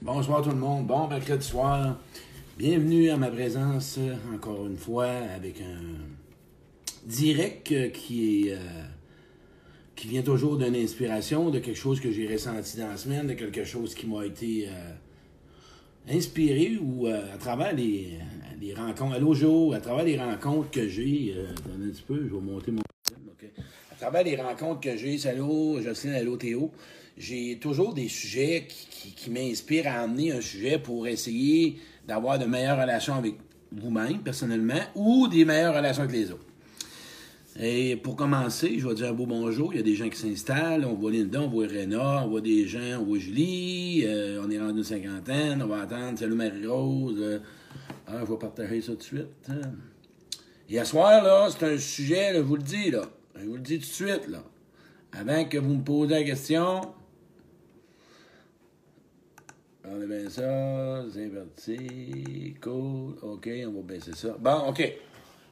Bonsoir tout le monde. Bon mercredi soir. Bienvenue à ma présence encore une fois avec un direct euh, qui est euh, qui vient toujours d'une inspiration, de quelque chose que j'ai ressenti dans la semaine, de quelque chose qui m'a été euh, inspiré ou à travers les, rencontres. Allô Joe, à travers les rencontres que j'ai. attendez un petit peu, je vais monter mon. À travers les rencontres que j'ai, salut Jocelyne, allô Théo j'ai toujours des sujets qui, m'inspirent à amener un sujet pour essayer d'avoir de meilleures relations avec vous-même, personnellement, ou des meilleures relations avec les autres. Et pour commencer, je vais dire un beau bonjour. Il y a des gens qui s'installent. On voit Linda, on voit Réna, on voit des gens, on voit Julie. Euh, on est rendu une cinquantaine. On va attendre. Salut Marie-Rose. Euh, ah, je vais partager ça tout de suite. Hein. Et à soir, là, c'est un sujet, je vous le dis, là. Je vous le dis tout de suite, là. Avant que vous me posiez la question, on est bien ça, c'est cool, ok, on va baisser ça. Bon, ok.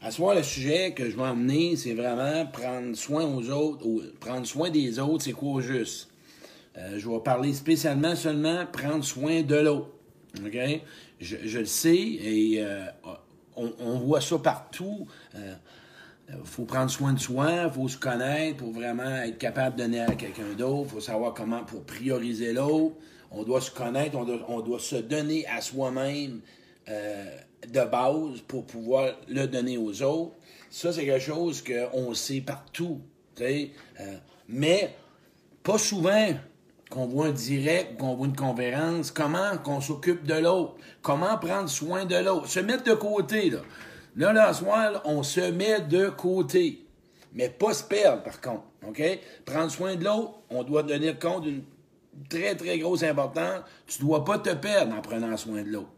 À ce moment, le sujet que je vais emmener, c'est vraiment prendre soin aux autres, ou prendre soin des autres, c'est quoi au juste? Euh, je vais parler spécialement seulement prendre soin de l'autre. OK? Je, le sais et euh, on, voit ça partout. Il euh, faut prendre soin de soi, il faut se connaître pour vraiment être capable de donner à quelqu'un d'autre. Il faut savoir comment pour prioriser l'autre on doit se connaître, on doit, se donner à soi-même euh, de base pour pouvoir le donner aux autres. Ça, c'est quelque chose qu'on sait partout. Euh, mais pas souvent qu'on voit un direct, qu'on voit une conférence, comment qu'on s'occupe de l'autre, comment prendre soin de l'autre, se mettre de côté. Là, là, là, on se met de côté. Mais pas se perdre, par contre. Prendre soin de l'autre, on doit tenir compte d'une très, très grosse importance. Tu ne dois pas te perdre en prenant soin de l'autre.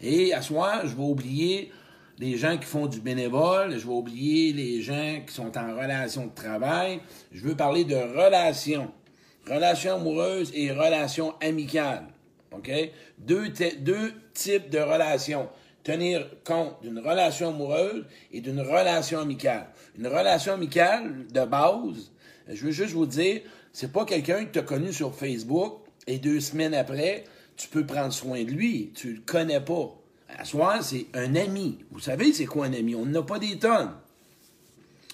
Et à soir, je vais oublier les gens qui font du bénévole, je vais oublier les gens qui sont en relation de travail. Je veux parler de relations. Relations amoureuses et relations amicales. OK? Deux, deux types de relations. Tenir compte d'une relation amoureuse et d'une relation amicale. Une relation amicale, de base, je veux juste vous dire, c'est pas quelqu'un que tu as connu sur Facebook et deux semaines après, tu peux prendre soin de lui. Tu le connais pas. À soi, c'est un ami. Vous savez, c'est quoi un ami? On n'a pas des tonnes.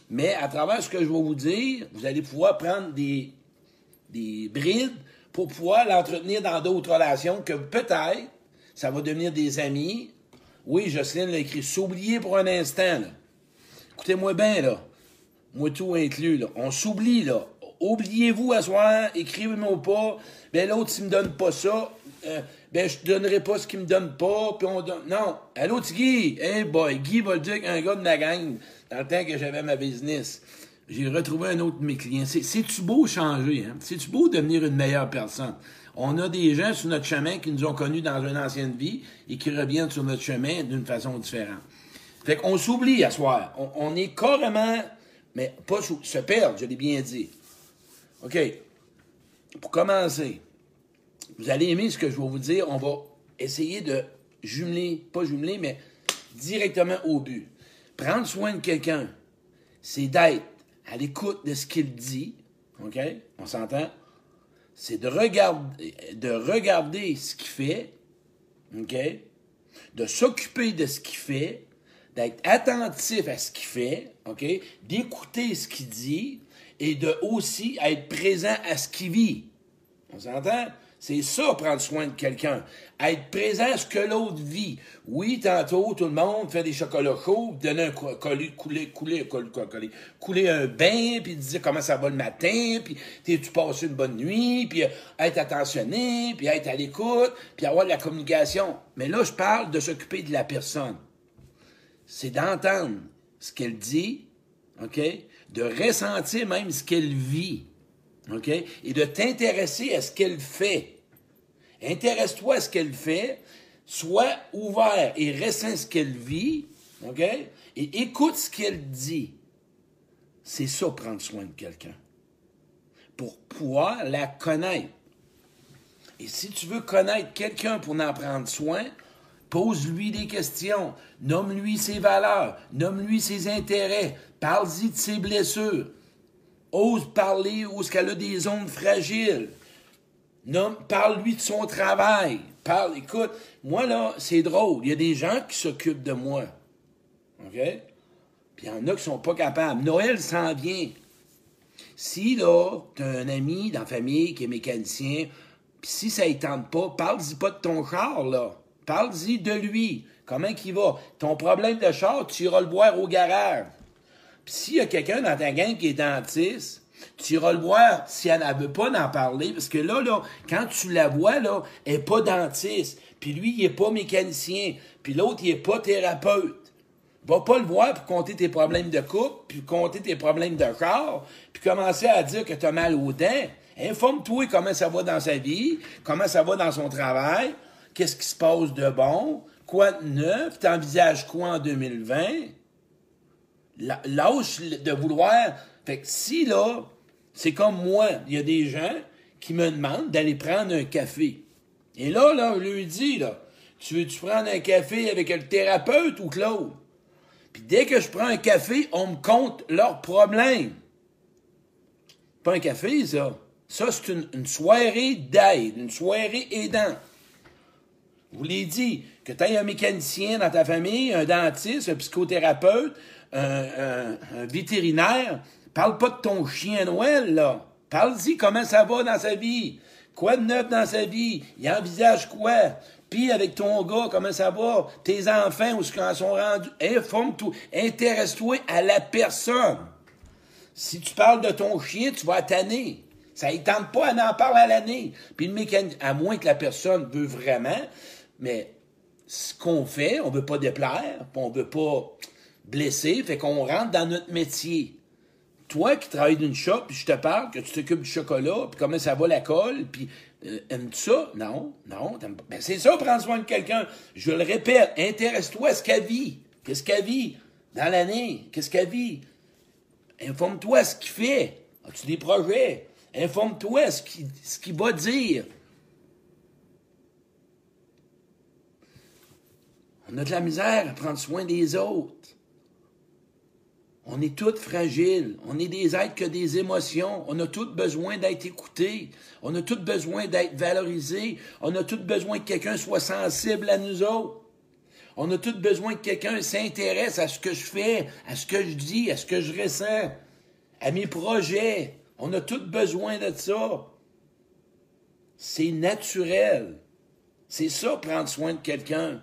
Mais à travers ce que je vais vous dire, vous allez pouvoir prendre des, des brides pour pouvoir l'entretenir dans d'autres relations que peut-être ça va devenir des amis. Oui, Jocelyne l'a écrit. S'oublier pour un instant. Écoutez-moi bien, là. Moi, tout inclus, là. On s'oublie, là oubliez-vous à soir, écrivez-moi pas, ben l'autre, s'il me donne pas ça, euh, ben je te donnerai pas ce qu'il me donne pas, puis on donne... Non, l'autre Guy, hey boy, Guy va dire qu'un gars de la gang, dans le temps que j'avais ma business, j'ai retrouvé un autre de mes clients. C'est-tu beau changer, hein? C'est-tu beau devenir une meilleure personne? On a des gens sur notre chemin qui nous ont connus dans une ancienne vie et qui reviennent sur notre chemin d'une façon différente. Fait qu'on s'oublie à soir. On, on, est carrément, mais pas se perdre, je l'ai bien dit. OK. Pour commencer, vous allez aimer ce que je vais vous dire. On va essayer de jumeler, pas jumeler, mais directement au but. Prendre soin de quelqu'un, c'est d'être à l'écoute de ce qu'il dit. OK? On s'entend? C'est de regarder, de regarder ce qu'il fait. OK? De s'occuper de ce qu'il fait. D'être attentif à ce qu'il fait. OK? D'écouter ce qu'il dit et de aussi être présent à ce qu'il vit. On s'entend? C'est ça, prendre soin de quelqu'un. Être présent à ce que l'autre vit. Oui, tantôt, tout le monde fait des chocolats chauds, donner un couler, couler, couler, couler, couler un bain, puis dire comment ça va le matin, puis tu passes une bonne nuit, puis euh, être attentionné, puis être à l'écoute, puis avoir de la communication. Mais là, je parle de s'occuper de la personne. C'est d'entendre ce qu'elle dit, OK? De ressentir même ce qu'elle vit? Et de t'intéresser à ce qu'elle fait. Intéresse-toi à ce qu'elle fait, sois ouvert et ressens ce qu'elle vit? Et écoute ce qu'elle dit. C'est ça, prendre soin de quelqu'un. Pour pouvoir la connaître. Et si tu veux connaître quelqu'un pour en prendre soin, Pose-lui des questions. Nomme-lui ses valeurs. Nomme-lui ses intérêts. Parle-y de ses blessures. Ose parler où est-ce qu'elle a des zones fragiles. Parle-lui de son travail. parle, écoute, moi là, c'est drôle. Il y a des gens qui s'occupent de moi. OK? Puis il y en a qui sont pas capables. Noël s'en vient. Si là, tu as un ami dans la famille qui est mécanicien, puis si ça ne tente pas, parle-y pas de ton char, là. Parle-y de lui. Comment il va? Ton problème de char, tu iras le voir au garage. Puis s'il y a quelqu'un dans ta gang qui est dentiste, tu iras le voir si elle ne veut pas d'en parler. Parce que là, là, quand tu la vois, là, elle n'est pas dentiste. Puis lui, il n'est pas mécanicien. Puis l'autre, il n'est pas thérapeute. Va pas le voir pour compter tes problèmes de couple, puis compter tes problèmes de corps, puis commencer à dire que tu as mal aux dents. Informe-toi comment ça va dans sa vie, comment ça va dans son travail, qu'est-ce qui se passe de bon, quoi de neuf, t'envisages quoi en 2020. Lâche de vouloir. Fait que si là, c'est comme moi, il y a des gens qui me demandent d'aller prendre un café. Et là, là, je lui dis, là, tu veux-tu prendre un café avec le thérapeute ou Claude? Puis dès que je prends un café, on me compte leurs problèmes. Pas un café, ça. Ça, c'est une, soirée d'aide, une soirée aidant. Je vous l'ai dit, que tu aies un mécanicien dans ta famille, un dentiste, un psychothérapeute, un, vétérinaire, parle pas de ton chien Noël, là. Parle-y comment ça va dans sa vie. Quoi de neuf dans sa vie? Il envisage quoi? Puis avec ton gars, comment ça va? Tes enfants, où ils sont rendus? Informe-toi. Intéresse-toi à la personne. Si tu parles de ton chien, tu vas tanner. Ça ne tente pas, à en parler à l'année. Puis le mécanisme, à moins que la personne veut vraiment, mais ce qu'on fait, on veut pas déplaire, on veut pas blesser, fait qu'on rentre dans notre métier. Toi qui travailles d'une shop, puis je te parle que tu t'occupes du chocolat, puis comment ça va la colle, puis euh, aimes-tu ça? Non, non. Ben c'est ça, prendre soin de quelqu'un. Je le répète, intéresse-toi à ce qu'elle vit. Qu'est-ce qu'elle vit dans l'année? Qu'est-ce qu'elle vit? Informe-toi ce qu'il fait. As-tu des projets? Informe-toi ce qu'il va dire. On a de la misère à prendre soin des autres. On est tous fragiles. On est des êtres que des émotions. On a tous besoin d'être écoutés. On a tous besoin d'être valorisés. On a tous besoin que quelqu'un soit sensible à nous autres. On a tous besoin que quelqu'un s'intéresse à ce que je fais, à ce que je dis, à ce que je ressens, à mes projets. On a tous besoin de ça. C'est naturel. C'est ça, prendre soin de quelqu'un.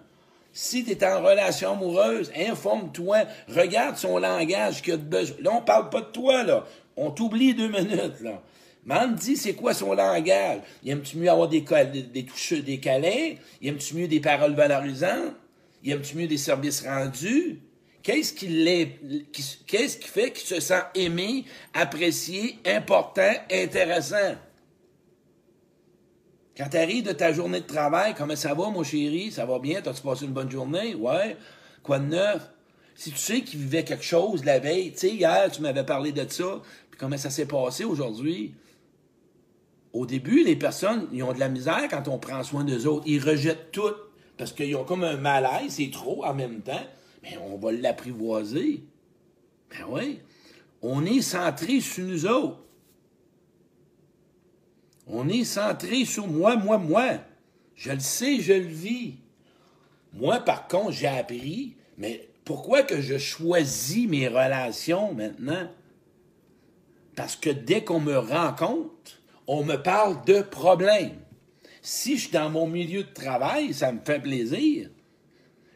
Si tu es en relation amoureuse, informe-toi, regarde son langage qu'il a de besoin. Là, on parle pas de toi, là. On t'oublie deux minutes, là. Man dit c'est quoi son langage? Il aime-tu mieux avoir des, des, des touches, des câlins? Il aime-tu mieux des paroles valorisantes? Il aime-tu mieux des services rendus? Qu'est-ce qui, qu'est-ce qui fait qu'il se sent aimé, apprécié, important, intéressant? Quand tu arrives de ta journée de travail, comment ça va, mon chéri? Ça va bien? T'as-tu passé une bonne journée? Ouais. Quoi de neuf? Si tu sais qu'il vivait quelque chose la veille, tu sais, hier, tu m'avais parlé de ça, puis comment ça s'est passé aujourd'hui? Au début, les personnes, ils ont de la misère quand on prend soin d'eux autres. Ils rejettent tout, parce qu'ils ont comme un malaise, c'est trop en même temps. Mais on va l'apprivoiser. Ben oui. On est centré sur nous autres. On est centré sur moi, moi, moi. Je le sais, je le vis. Moi, par contre, j'ai appris, mais pourquoi que je choisis mes relations maintenant? Parce que dès qu'on me rencontre, on me parle de problèmes. Si je suis dans mon milieu de travail, ça me fait plaisir.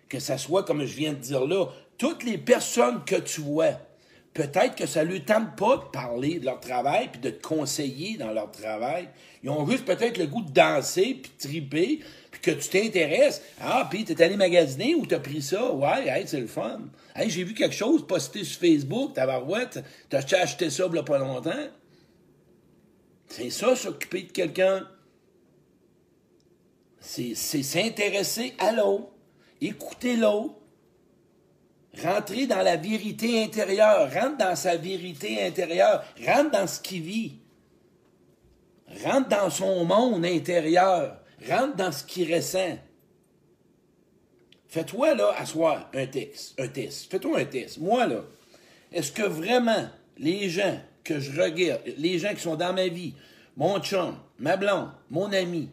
Que ça soit, comme je viens de dire là, toutes les personnes que tu vois, peut-être que ça ne lui tente pas de parler de leur travail puis de te conseiller dans leur travail. Ils ont juste peut-être le goût de danser puis de triper puis que tu t'intéresses. Ah, puis t'es allé magasiner ou t'as pris ça? Ouais, c'est le fun. Hey, j'ai vu quelque chose posté sur Facebook, tabarouette, t'as acheté ça il pas longtemps. C'est ça, s'occuper de quelqu'un. C'est s'intéresser à l'autre, écouter l'autre, Rentrer dans la vérité intérieure, rentre dans sa vérité intérieure, rentre dans ce qu'il vit. Rentre dans son monde intérieur, rentre dans ce qu'il ressent. Fais-toi, là, soi, un test. Un test. Fais-toi un test. Moi, là, est-ce que vraiment les gens que je regarde, les gens qui sont dans ma vie, mon chum, ma blonde, mon ami,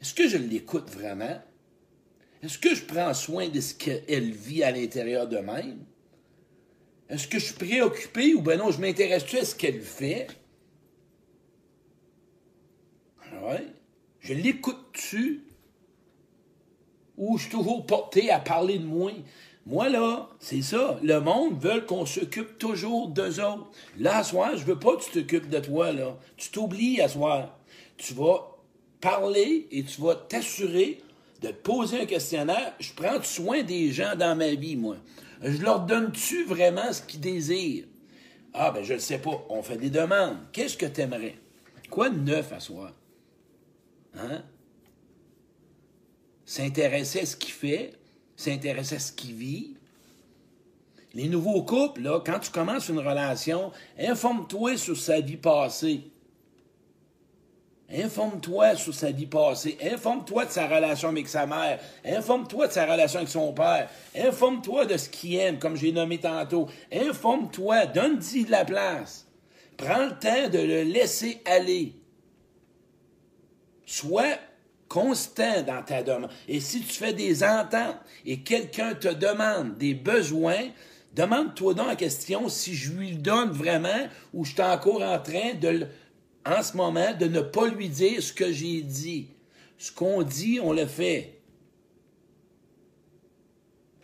Est-ce que je l'écoute vraiment? Est-ce que je prends soin de ce qu'elle vit à l'intérieur d'elle-même? Est-ce que je suis préoccupé ou ben non, je m'intéresse-tu à ce qu'elle fait? Je l'écoute-tu? Ou je suis toujours porté à parler de moi? Moi, là, c'est ça. Le monde veut qu'on s'occupe toujours d'eux autres. Là, à soir, je veux pas que tu t'occupes de toi, là. Tu t'oublies à soir. Tu vas parler et tu vas t'assurer de poser un questionnaire. Je prends soin des gens dans ma vie, moi. Je leur donne-tu vraiment ce qu'ils désirent? Ah, ben, je ne sais pas. On fait des demandes. Qu'est-ce que tu aimerais? Quoi de neuf à soi? Hein? S'intéresser à ce qu'il fait, s'intéresser à ce qu'il vit. Les nouveaux couples, quand tu commences une relation, informe-toi sur sa vie passée. Informe-toi sur sa vie passée. Informe-toi de sa relation avec sa mère. Informe-toi de sa relation avec son père. Informe-toi de ce qu'il aime, comme j'ai nommé tantôt. Informe-toi. Donne-y de la place. Prends le temps de le laisser aller. Sois constant dans ta demande. Et si tu fais des ententes et quelqu'un te demande des besoins, demande-toi donc la question si je lui donne vraiment ou je suis encore en train de le en ce moment de ne pas lui dire ce que j'ai dit. Ce qu'on dit, on le fait.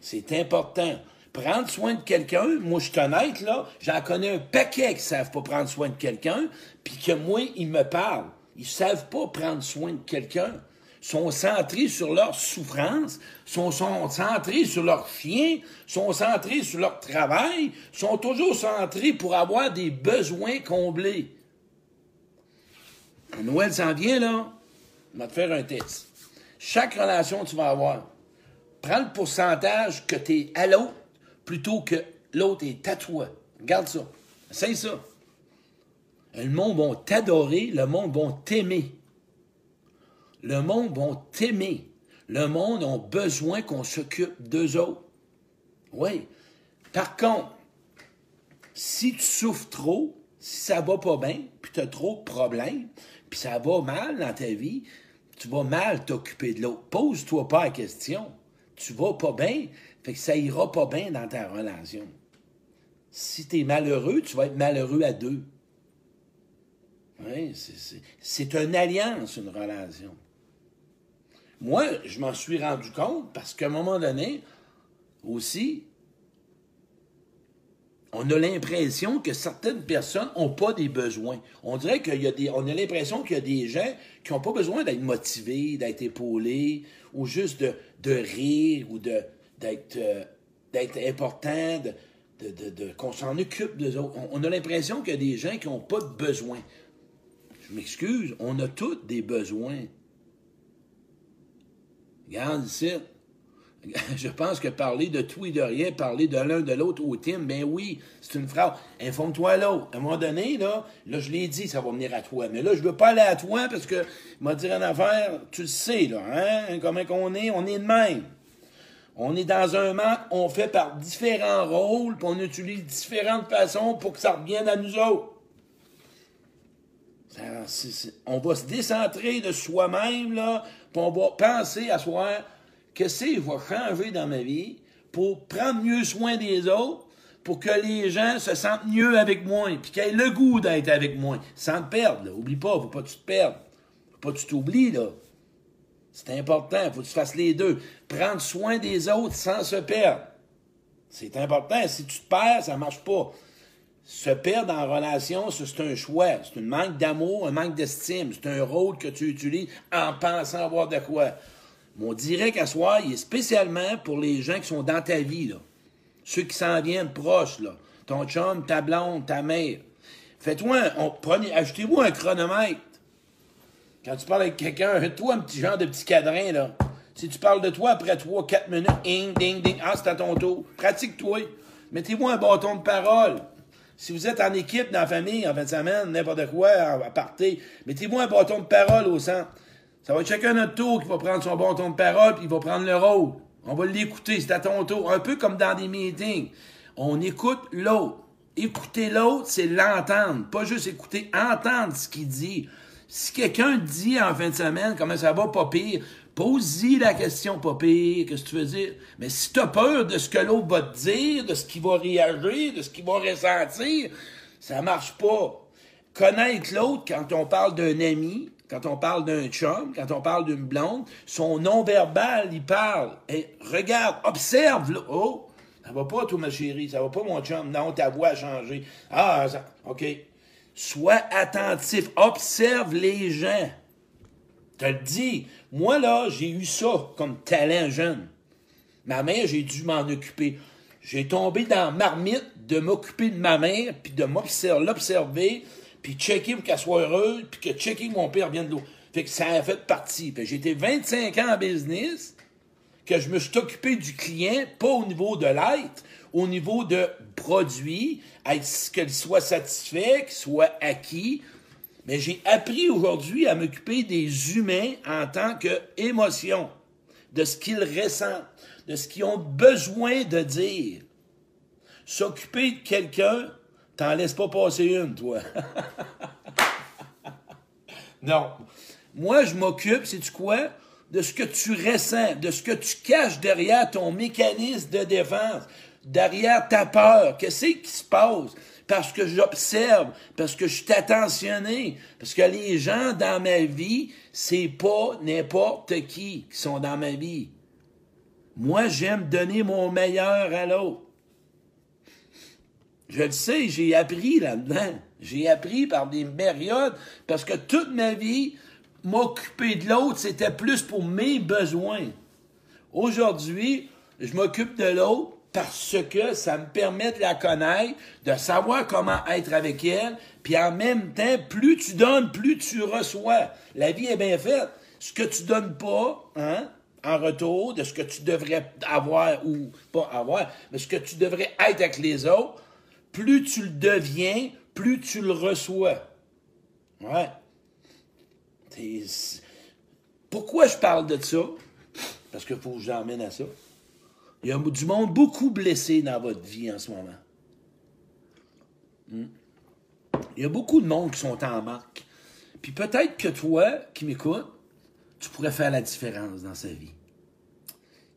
C'est important. Prendre soin de quelqu'un, moi je suis honnête, là, j'en connais un paquet qui ne savent pas prendre soin de quelqu'un, puis que moi, ils me parlent. Ils ne savent pas prendre soin de quelqu'un. Sont centrés sur leur souffrance, sont, sont centrés sur leur chien, sont centrés sur leur travail, sont toujours centrés pour avoir des besoins comblés. Noël s'en vient, là. On va te faire un test. Chaque relation que tu vas avoir, prends le pourcentage que tu es à l'autre plutôt que l'autre est à toi. Regarde ça. C'est ça. Le monde va t'adorer, le monde va t'aimer. Le monde va t'aimer. Le monde a besoin qu'on s'occupe d'eux autres. Oui. Par contre, si tu souffres trop, si ça va pas bien, puis tu as trop de problèmes, puis ça va mal dans ta vie, tu vas mal t'occuper de l'autre. Pose-toi pas la question. Tu vas pas bien, fait que ça ira pas bien dans ta relation. Si tu es malheureux, tu vas être malheureux à deux. C'est une alliance, une relation. Moi, je m'en suis rendu compte parce qu'à un moment donné, aussi, on a l'impression que certaines personnes n'ont pas des besoins. On dirait qu'il y a des, on a l'impression qu'il y a des gens qui n'ont pas besoin d'être motivés, d'être épaulés, ou juste de, rire, ou d'être, euh, d'être important, de, qu'on s'en occupe autres. On, a l'impression qu'il y a des gens qui n'ont pas de besoins. Je m'excuse, on a tous des besoins. Regarde ici, je pense que parler de tout et de rien, parler de l'un de l'autre au team, ben oui, c'est une phrase. Informe-toi l'autre. À un moment donné, là, là, je l'ai dit, ça va venir à toi. Mais là, je veux pas aller à toi parce que, m'a dit une affaire, tu le sais, là, hein, comment qu'on est, on est de même. On est dans un manque, on fait par différents rôles, puis on utilise différentes façons pour que ça revienne à nous autres. on va se décentrer de soi-même, là, puis on va penser à soi qu'est-ce que va changer dans ma vie pour prendre mieux soin des autres, pour que les gens se sentent mieux avec moi, puis qu'ils aient le goût d'être avec moi, sans te perdre. Oublie pas, faut pas que tu te perdes. Faut pas que tu t'oublies, là. C'est important, faut que tu fasses les deux. Prendre soin des autres sans se perdre. C'est important. Si tu te perds, ça marche pas. Se perdre en relation, c'est un choix. C'est un manque d'amour, un manque d'estime. C'est un rôle que tu utilises en pensant avoir de quoi. Mon direct à soi, il est spécialement pour les gens qui sont dans ta vie, là. Ceux qui s'en viennent proches, là. Ton chum, ta blonde, ta mère. Faites-toi un, achetez-vous un chronomètre. Quand tu parles avec quelqu'un, toi un petit genre de petit cadrin, là. Si tu parles de toi après 3, 4 minutes, ding, ding, ding, ah, c'est à ton tour. Pratique-toi. Mettez-vous un bâton de parole. Si vous êtes en équipe, dans la famille, en fin de semaine, n'importe quoi, à partir, mettez-vous un bâton de parole au centre. Ça va être chacun notre tour qui va prendre son bon ton de parole, puis il va prendre le rôle. On va l'écouter, c'est à ton tour. Un peu comme dans des meetings. On écoute l'autre. Écouter l'autre, c'est l'entendre. Pas juste écouter, entendre ce qu'il dit. Si quelqu'un dit en fin de semaine comment ça va, pas pire, pose-y la question, pas pire, qu'est-ce que tu veux dire? Mais si tu as peur de ce que l'autre va te dire, de ce qu'il va réagir, de ce qu'il va ressentir, ça marche pas. Connaître l'autre quand on parle d'un ami, quand on parle d'un chum, quand on parle d'une blonde, son non-verbal, il parle. Regarde, observe, là. Oh, ça va pas, toi, ma chérie, ça va pas, mon chum. Non, ta voix a changé. Ah, ça, OK. Sois attentif, observe les gens. te le dis. Moi, là, j'ai eu ça comme talent jeune. Ma mère, j'ai dû m'en occuper. J'ai tombé dans marmite de m'occuper de ma mère, puis de l'observer, puis checker pour qu'elle soit heureuse, puis que checker mon père vienne de l'eau. Fait que ça a fait partie. J'ai été 25 ans en business, que je me suis occupé du client, pas au niveau de l'être, au niveau de produit, qu'il soit satisfait, qu'il soit acquis. Mais j'ai appris aujourd'hui à m'occuper des humains en tant qu'émotion, de ce qu'ils ressentent, de ce qu'ils ont besoin de dire. S'occuper de quelqu'un, t'en laisses pas passer une, toi. non. Moi, je m'occupe, c'est tu quoi? De ce que tu ressens, de ce que tu caches derrière ton mécanisme de défense, derrière ta peur. Qu'est-ce qui se passe? Parce que j'observe, parce que je suis attentionné, parce que les gens dans ma vie, c'est pas n'importe qui qui sont dans ma vie. Moi, j'aime donner mon meilleur à l'autre. Je le sais, j'ai appris là-dedans. J'ai appris par des périodes parce que toute ma vie, m'occuper de l'autre, c'était plus pour mes besoins. Aujourd'hui, je m'occupe de l'autre parce que ça me permet de la connaître, de savoir comment être avec elle, puis en même temps, plus tu donnes, plus tu reçois. La vie est bien faite. Ce que tu donnes pas, hein, en retour de ce que tu devrais avoir ou pas avoir, mais ce que tu devrais être avec les autres, plus tu le deviens, plus tu le reçois. Ouais. Pourquoi je parle de ça? Parce qu'il faut que j'emmène à ça. Il y a du monde beaucoup blessé dans votre vie en ce moment. Hmm. Il y a beaucoup de monde qui sont en manque. Puis peut-être que toi, qui m'écoutes, tu pourrais faire la différence dans sa vie.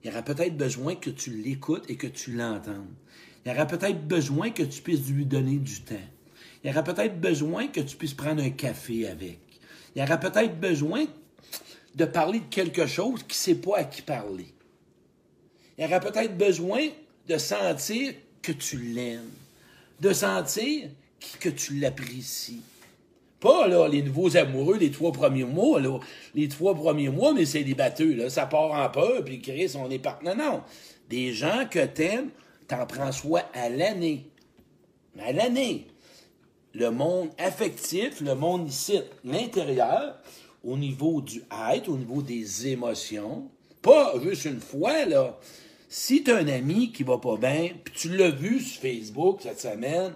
Il y aura peut-être besoin que tu l'écoutes et que tu l'entendes. Il y aura peut-être besoin que tu puisses lui donner du temps. Il y aura peut-être besoin que tu puisses prendre un café avec. Il y aura peut-être besoin de parler de quelque chose qui ne sait pas à qui parler. Il y aura peut-être besoin de sentir que tu l'aimes, de sentir que tu l'apprécies. Pas là, les nouveaux amoureux, les trois premiers mois. Les trois premiers mois, mais c'est des. Ça part en peur, puis Chris, on est partenaire. Non, non. Des gens que t'aimes, t'en prends soin à l'année. À l'année. Le monde affectif, le monde ici, l'intérieur, au niveau du être, au niveau des émotions, pas juste une fois, là. Si tu as un ami qui va pas bien, puis tu l'as vu sur Facebook cette semaine,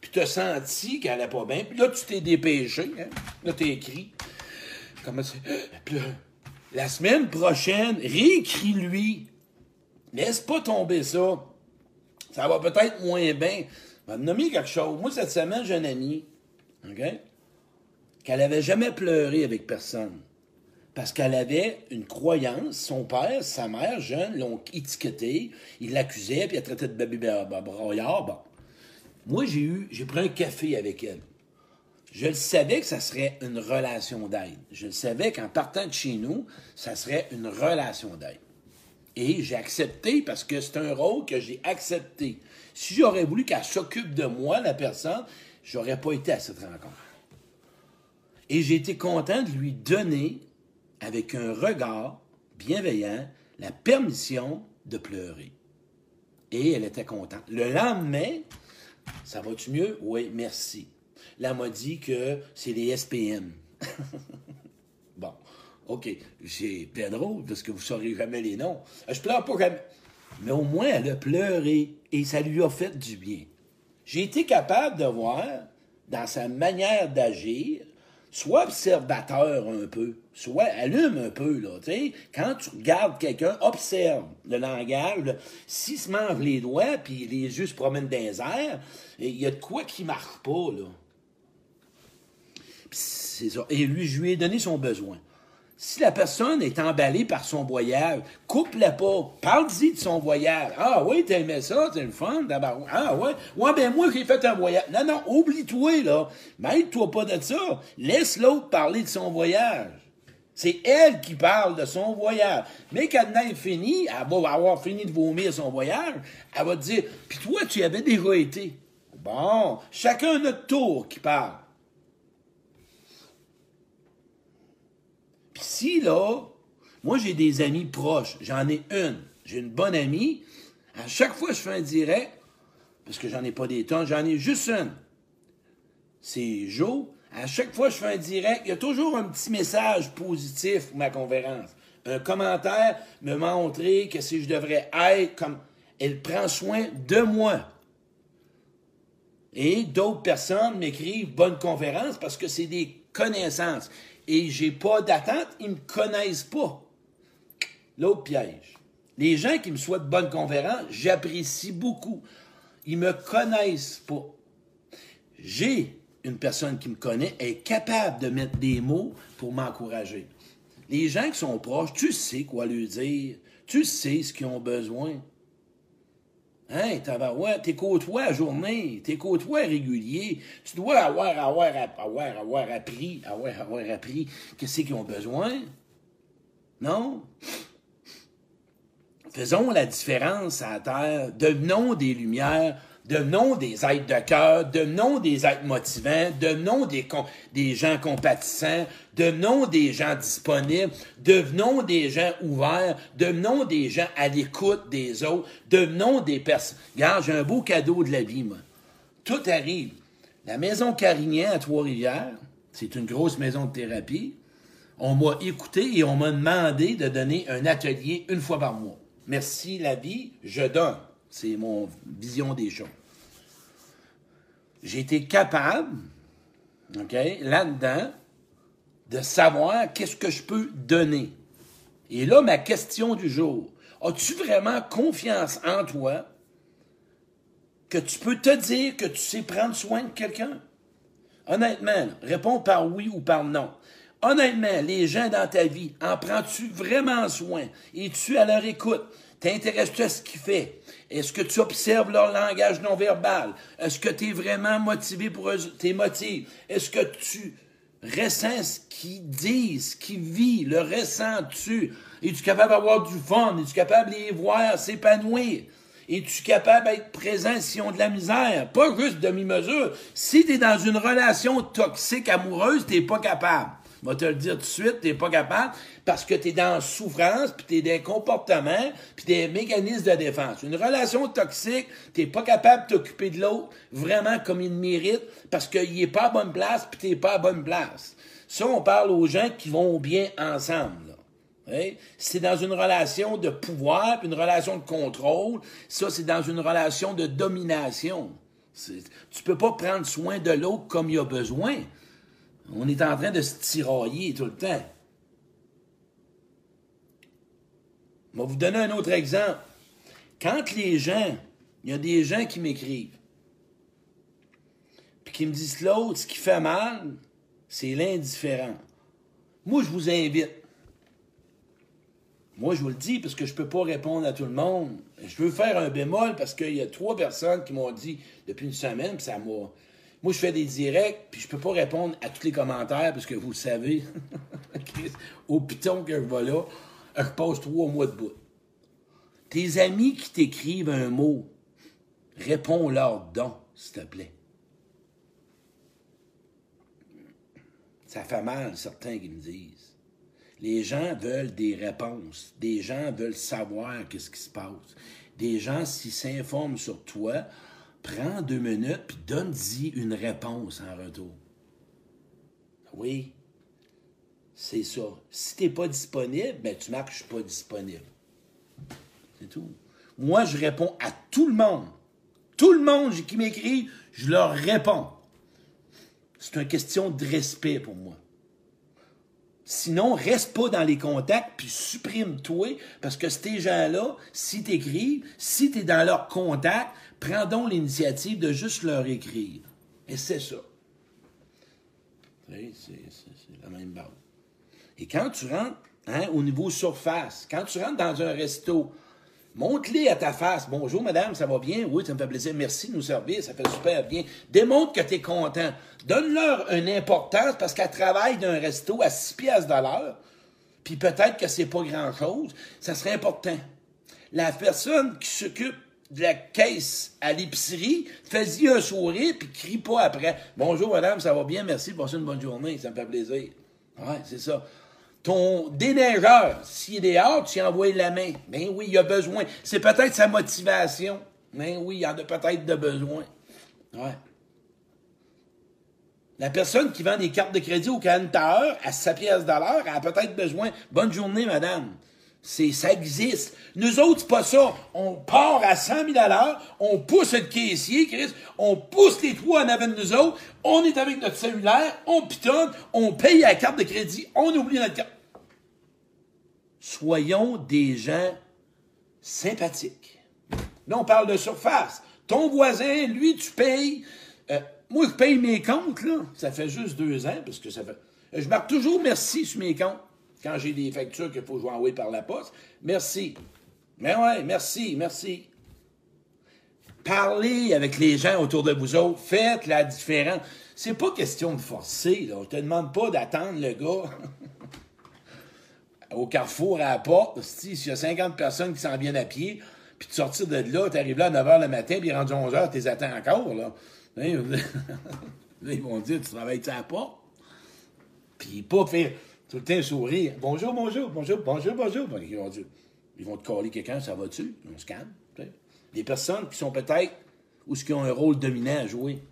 puis tu as senti qu'elle allait pas bien, puis là, tu t'es dépêché, hein? là, tu écrit. Comment c'est? Puis la semaine prochaine, réécris-lui. Laisse pas tomber ça. Ça va peut-être moins bien. Va me nommer quelque chose. Moi, cette semaine, j'ai un ami, OK? Qu'elle avait jamais pleuré avec personne. Parce qu'elle avait une croyance. Son père, sa mère, jeune, l'ont étiqueté. Il l'accusait, puis elle traitait de bébé broyard. Bon. Moi, j'ai eu, j'ai pris un café avec elle. Je le savais que ça serait une relation d'aide. Je le savais qu'en partant de chez nous, ça serait une relation d'aide. Et j'ai accepté parce que c'est un rôle que j'ai accepté. Si j'aurais voulu qu'elle s'occupe de moi, la personne, j'aurais pas été à cette rencontre. Et j'ai été content de lui donner, avec un regard bienveillant, la permission de pleurer. Et elle était contente. Le lendemain, ça va-tu mieux? Oui, merci. Là, m'a dit que c'est les SPM. OK. C'est bien parce que vous ne saurez jamais les noms. Je pleure pas jamais. Mais au moins, elle a pleuré et ça lui a fait du bien. J'ai été capable de voir dans sa manière d'agir, soit observateur un peu, soit allume un peu, là. Quand tu regardes quelqu'un, observe le langage. S'il se mange les doigts, puis les yeux se promènent dans les airs, il y a de quoi qui marche pas, là. C'est ça. Et lui, je lui ai donné son besoin. Si la personne est emballée par son voyage, coupe-la pas. Parle-y de son voyage. Ah oui, t'aimais ça, c'est le fun, d'abord. Ah ouais. Ouais, ben moi, j'ai fait un voyage. Non, non, oublie-toi, là. Mêle-toi pas de ça. Laisse l'autre parler de son voyage. C'est elle qui parle de son voyage. Mais quand elle est finie, elle va avoir fini de vomir son voyage, elle va te dire, puis toi, tu y avais déjà été. Bon, chacun notre tour qui parle. Puis si, là, moi, j'ai des amis proches, j'en ai une, j'ai une bonne amie, à chaque fois je fais un direct, parce que j'en ai pas des tonnes, j'en ai juste une. C'est Joe. À chaque fois je fais un direct, il y a toujours un petit message positif pour ma conférence. Un commentaire me montrer que si je devrais être comme. Elle prend soin de moi. Et d'autres personnes m'écrivent bonne conférence parce que c'est des connaissances et j'ai pas d'attente, ils me connaissent pas. L'autre piège. Les gens qui me souhaitent bonne conférence, j'apprécie beaucoup. Ils me connaissent pas. J'ai une personne qui me connaît, est capable de mettre des mots pour m'encourager. Les gens qui sont proches, tu sais quoi leur dire. Tu sais ce qu'ils ont besoin. Hein, t'es côtois à journée, t'es côtois régulier. Tu dois avoir, avoir, avoir, avoir appris, avoir, avoir appris qu'est-ce qu'ils ont besoin. Non? Faisons la différence à la terre. Devenons des lumières Devenons des êtres de cœur, devenons des êtres motivants, devenons des, des gens compatissants, devenons des gens disponibles, devenons des gens ouverts, devenons des gens à l'écoute des autres, devenons des personnes. Regarde, j'ai un beau cadeau de la vie, moi. Tout arrive. La maison Carignan à Trois-Rivières, c'est une grosse maison de thérapie. On m'a écouté et on m'a demandé de donner un atelier une fois par mois. Merci la vie, je donne. C'est mon vision des choses. J'ai été capable, OK, là-dedans, de savoir qu'est-ce que je peux donner. Et là, ma question du jour, as-tu vraiment confiance en toi que tu peux te dire que tu sais prendre soin de quelqu'un? Honnêtement, réponds par oui ou par non. Honnêtement, les gens dans ta vie, en prends-tu vraiment soin? Es-tu à leur écoute? T'intéresses-tu à ce qu'ils font? Est-ce que tu observes leur langage non verbal? Est-ce que tu es vraiment motivé pour tes motifs? Est-ce que tu ressens ce qu'ils disent, ce qu'ils vivent, le ressens-tu? Es-tu capable d'avoir du fun? Es-tu capable de les voir s'épanouir? Es-tu capable d'être présent s'ils ont de la misère? Pas juste demi-mesure. Si tu es dans une relation toxique amoureuse, tu pas capable. Je vais te le dire tout de suite, tu pas capable parce que tu es dans souffrance, puis tu es dans comportement, puis des mécanismes de défense. Une relation toxique, tu pas capable de t'occuper de l'autre vraiment comme il mérite parce qu'il n'est pas à bonne place, puis tu pas à bonne place. Ça, on parle aux gens qui vont bien ensemble. C'est dans une relation de pouvoir, puis une relation de contrôle. Ça, c'est dans une relation de domination. Tu peux pas prendre soin de l'autre comme il a besoin. On est en train de se tirailler tout le temps. Je vais vous donner un autre exemple. Quand les gens, il y a des gens qui m'écrivent, puis qui me disent l'autre, ce qui fait mal, c'est l'indifférent. Moi, je vous invite. Moi, je vous le dis parce que je ne peux pas répondre à tout le monde. Je veux faire un bémol parce qu'il y a trois personnes qui m'ont dit depuis une semaine, puis ça m'a moi, je fais des directs, puis je peux pas répondre à tous les commentaires, parce que vous le savez, au piton que je vais là, je passe trois mois de bout. Tes amis qui t'écrivent un mot, réponds-leur donc, s'il te plaît. Ça fait mal, certains qui me disent. Les gens veulent des réponses. Des gens veulent savoir qu'est-ce qui se passe. Des gens, s'ils s'informent sur toi, prends deux minutes puis donne-y une réponse en retour. Oui, c'est ça. Si tu n'es pas disponible, ben tu marques je suis pas disponible. C'est tout. Moi, je réponds à tout le monde. Tout le monde qui m'écrit, je leur réponds. C'est une question de respect pour moi. Sinon, reste pas dans les contacts, puis supprime-toi, parce que ces gens-là, si t'écrivent, si tu es dans leur contact, prends donc l'initiative de juste leur écrire. Et c'est ça. C'est la même base. Et quand tu rentres hein, au niveau surface, quand tu rentres dans un resto, montre-les à ta face. Bonjour, madame, ça va bien? Oui, ça me fait plaisir. Merci de nous servir, ça fait super bien. Démontre que tu es content. Donne-leur une importance parce qu'elle travaille d'un resto à 6 piastres de l'heure, puis peut-être que c'est pas grand-chose. Ça serait important. La personne qui s'occupe de la caisse à l'épicerie, fais-y un sourire, puis crie pas après. Bonjour, madame, ça va bien? Merci, passez une bonne journée, ça me fait plaisir. Ouais, c'est ça. Ton déneigeur, s'il est dehors, tu envoies la main. Ben oui, il a besoin. C'est peut-être sa motivation. Ben oui, il en a peut-être de besoin. Ouais. La personne qui vend des cartes de crédit au 40 heure à 7 pièces de l'heure a peut-être besoin. Bonne journée, madame. C'est, ça existe. Nous autres, c'est pas ça. On part à 100 000 à on pousse le caissier, Chris, on pousse les trois en avant de nous autres, on est avec notre cellulaire, on pitonne, on paye la carte de crédit, on oublie notre carte. Soyons des gens sympathiques. Là, on parle de surface. Ton voisin, lui, tu payes. Euh, moi, je paye mes comptes, là. Ça fait juste deux ans, parce que ça fait. Je marque toujours merci sur mes comptes quand j'ai des factures qu'il faut que je par la poste. Merci. Mais ouais, merci, merci. Parlez avec les gens autour de vous autres. Faites la différence. C'est pas question de forcer, là. Je te demande pas d'attendre le gars au carrefour à la porte. S'il y a 50 personnes qui s'en viennent à pied, puis de sortir de là, tu arrives là à 9 h le matin, puis rendu 11 h, tu les attends encore, là. Là, ils vont dire, tu travailles à la porte? Puis pas faire tout le temps sourire. Bonjour, bonjour, bonjour, bonjour, bonjour. Ils vont ils vont te coller quelqu'un, ça va-tu? On se calme. Des personnes qui sont peut-être ou qui ont un rôle dominant à jouer.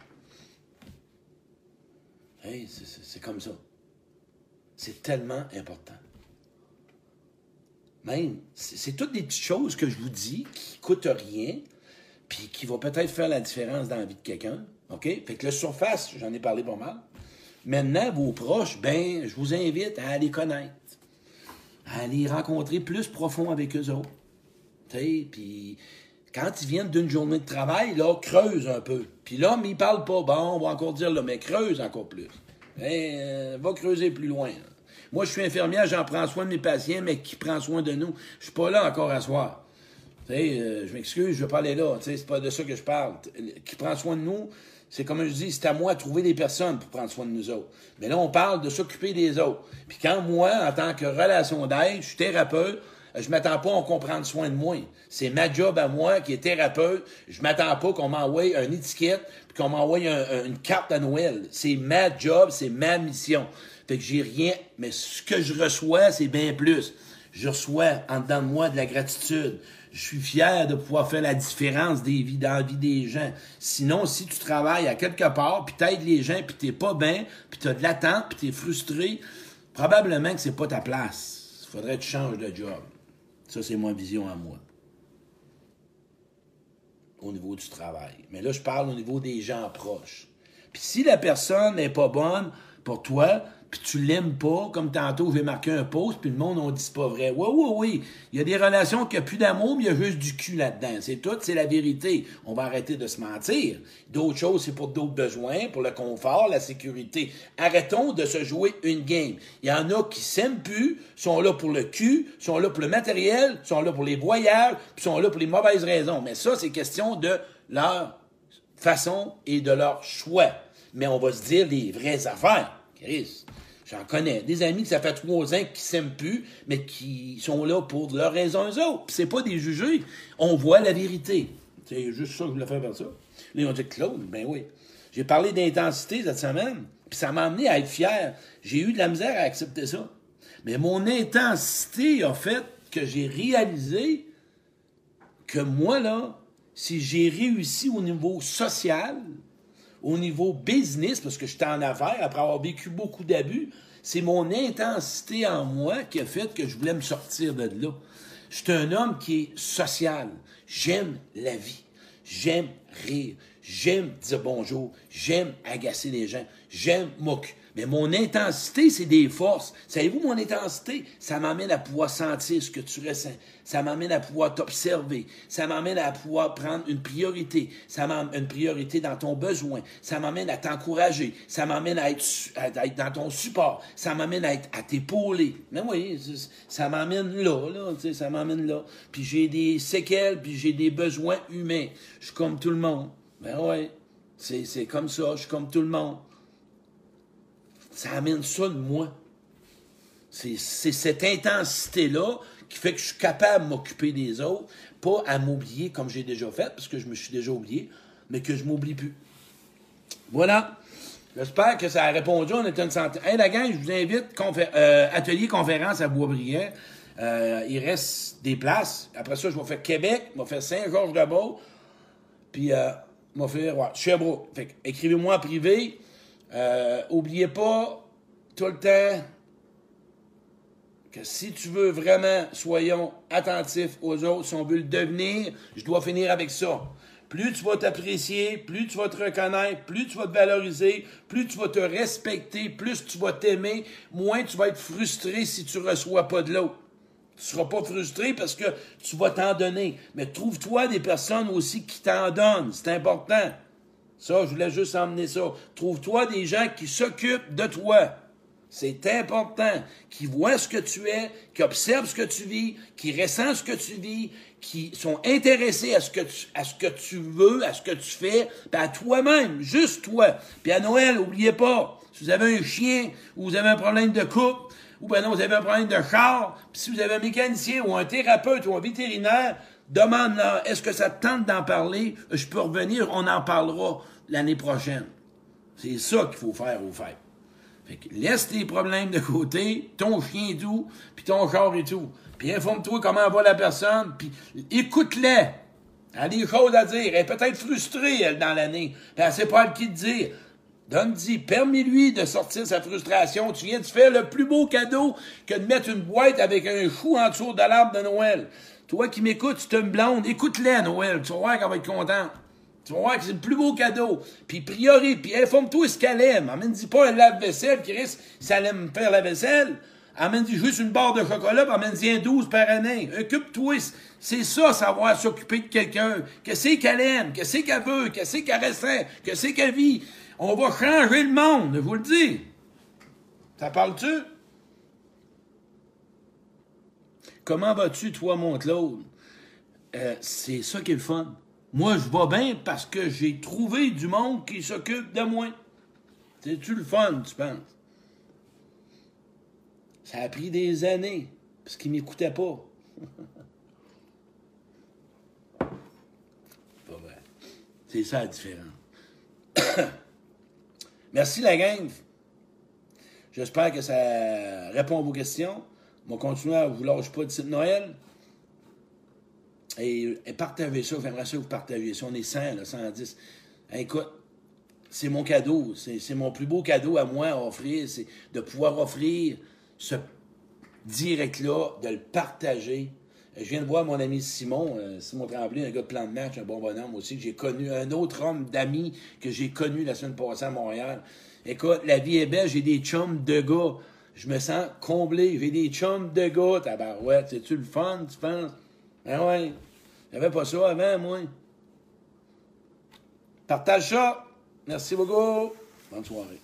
C'est comme ça. C'est tellement important. Même, c'est toutes des petites choses que je vous dis qui coûtent rien, puis qui vont peut-être faire la différence dans la vie de quelqu'un. OK? Fait que le surface, j'en ai parlé pas mal. Maintenant, vos proches, ben, je vous invite à aller connaître, à aller rencontrer plus profond avec eux autres. Puis quand ils viennent d'une journée de travail, là, creuse un peu. Puis là, mais ils parlent pas, bon, on va encore dire là, mais creuse encore plus. Ben, va creuser plus loin. Moi, je suis infirmière, j'en prends soin de mes patients, mais qui prend soin de nous? Je suis pas là encore à soir. Euh, je m'excuse, je vais pas aller là. C'est pas de ça que je parle. Qui prend soin de nous, c'est comme je dis, c'est à moi de trouver des personnes pour prendre soin de nous autres. Mais là, on parle de s'occuper des autres. Puis quand moi, en tant que relation d'aide, je suis thérapeute, je m'attends pas à qu'on prenne soin de moi. C'est ma job à moi qui est thérapeute. Je m'attends pas qu'on m'envoie une étiquette puis qu'on m'envoie une carte à Noël. C'est ma job, c'est ma mission. Fait que j'ai rien, mais ce que je reçois, c'est bien plus. Je reçois en dedans de moi de la gratitude je suis fier de pouvoir faire la différence des vies, dans la vie des gens. Sinon, si tu travailles à quelque part, puis t'aides les gens, puis t'es pas bien, puis t'as de l'attente, puis t'es frustré, probablement que c'est pas ta place. Il faudrait que tu changes de job. Ça, c'est ma vision à moi. Au niveau du travail. Mais là, je parle au niveau des gens proches. Puis si la personne n'est pas bonne pour toi, puis tu l'aimes pas, comme tantôt, je vais marquer un post, puis le monde, on dit c'est pas vrai. Oui, oui, oui. Il y a des relations qui n'ont plus d'amour, mais il y a juste du cul là-dedans. C'est tout, c'est la vérité. On va arrêter de se mentir. D'autres choses, c'est pour d'autres besoins, pour le confort, la sécurité. Arrêtons de se jouer une game. Il y en a qui s'aiment plus, sont là pour le cul, sont là pour le matériel, sont là pour les voyages, puis sont là pour les mauvaises raisons. Mais ça, c'est question de leur façon et de leur choix. Mais on va se dire les vraies affaires. Chris, J'en connais. Des amis que ça fait trois ans qui s'aiment plus, mais qui sont là pour leurs raisons eux autres. C'est pas des jugés. On voit la vérité. C'est juste ça que je voulais faire vers ça. Là, ont dit Claude, ben oui. J'ai parlé d'intensité cette semaine, puis ça m'a amené à être fier. J'ai eu de la misère à accepter ça. Mais mon intensité a fait que j'ai réalisé que moi, là, si j'ai réussi au niveau social, au niveau business, parce que j'étais en affaires après avoir vécu beaucoup d'abus, c'est mon intensité en moi qui a fait que je voulais me sortir de là. Je suis un homme qui est social. J'aime la vie. J'aime rire. J'aime dire bonjour. J'aime agacer les gens. J'aime m'occuper. Mais mon intensité, c'est des forces. Savez-vous, mon intensité, ça m'amène à pouvoir sentir ce que tu ressens. Ça m'amène à pouvoir t'observer. Ça m'amène à pouvoir prendre une priorité. Ça m'amène une priorité dans ton besoin. Ça m'amène à t'encourager. Ça m'amène à être, à être dans ton support. Ça m'amène à être à t'épauler. Mais oui, ça m'amène là, là, tu sais, ça m'amène là. Puis j'ai des séquelles, puis j'ai des besoins humains. Je suis comme tout le monde. Ben oui, c'est comme ça, je suis comme tout le monde. Ça amène ça de moi. C'est cette intensité-là qui fait que je suis capable de m'occuper des autres, pas à m'oublier comme j'ai déjà fait, parce que je me suis déjà oublié, mais que je m'oublie plus. Voilà. J'espère que ça a répondu. On est une centaine. Hey, la gang, je vous invite, euh, atelier conférence à Boisbriand. Euh, il reste des places. Après ça, je vais faire Québec, je vais faire Saint-Georges-de-Beau, puis euh, vais faire ouais, Sherbrooke. Fait écrivez-moi en privé. Euh, oubliez pas tout le temps que si tu veux vraiment, soyons attentifs aux autres, si on veut le devenir, je dois finir avec ça. Plus tu vas t'apprécier, plus tu vas te reconnaître, plus tu vas te valoriser, plus tu vas te respecter, plus tu vas t'aimer, moins tu vas être frustré si tu ne reçois pas de l'autre. Tu ne seras pas frustré parce que tu vas t'en donner. Mais trouve-toi des personnes aussi qui t'en donnent. C'est important. Ça, je voulais juste emmener ça. Trouve-toi des gens qui s'occupent de toi. C'est important. Qui voient ce que tu es, qui observent ce que tu vis, qui ressentent ce que tu vis, qui sont intéressés à ce que tu, veux, à ce que tu fais, puis toi-même, juste toi. Puis à Noël, n'oubliez pas, si vous avez un chien ou vous avez un problème de couple, ou ben non, vous avez un problème de char, puis si vous avez un mécanicien ou un thérapeute ou un vétérinaire, demande-leur, est-ce que ça te tente d'en parler? Je peux revenir, on en parlera l'année prochaine. C'est ça qu'il faut faire au fait. Fait que laisse tes problèmes de côté, ton chien et tout, puis ton char et tout. Puis informe-toi comment va la personne, puis écoute-la. Elle a des choses à dire. Elle peut-être frustrée, elle, dans l'année. Elle sait pas qui te dire. Donne-y, permets-lui de sortir sa frustration. Tu viens de faire le plus beau cadeau que de mettre une boîte avec un chou en dessous de l'arbre de Noël. Toi qui m'écoutes, tu te me blonde, écoute-la, Noël. Tu vas voir qu'elle va être contente. Tu vas voir que c'est le plus beau cadeau. Puis priorise, puis informe-toi ce qu'elle aime. Amène-dis pas un lave-vaisselle qui risque, si elle aime faire la vaisselle. Amène-y juste une barre de chocolat, puis amène-y un 12 par année. Occupe-toi. C'est ça, savoir s'occuper de quelqu'un. Qu'est-ce qu'elle aime, qu'est-ce qu'elle veut, qu'est-ce qu'elle ressent, qu'est-ce qu'elle vit. On va changer le monde, je vous le dis. Ça parle-tu? Comment vas-tu, toi, mon Claude? Euh, c'est ça qui est le fun. Moi, je vais bien parce que j'ai trouvé du monde qui s'occupe de moi. C'est-tu le fun, tu penses? Ça a pris des années, parce qu'ils ne m'écoutaient pas. C'est ça la différence. Merci la gang. J'espère que ça répond à vos questions. On va continuer à vous lâche pas de Noël. Et, partagez ça, j'aimerais ça que vous partagez ça. On est 100, là, 110. écoute, c'est mon cadeau. C'est mon plus beau cadeau à moi à offrir. C'est de pouvoir offrir ce direct-là, de le partager. Je viens de voir mon ami Simon, euh, Simon Tremblay, un gars de plan de match, un bon bonhomme aussi, que j'ai connu, un autre homme d'amis que j'ai connu la semaine passée à Montréal. Écoute, la vie est belle, j'ai des chums de gars. Je me sens comblé, j'ai des chums de gars, tabarouette. C'est-tu le fun, tu penses? Ben ouais. J'avais pas ça avant, moi. Partage ça. Merci beaucoup. Bonne soirée.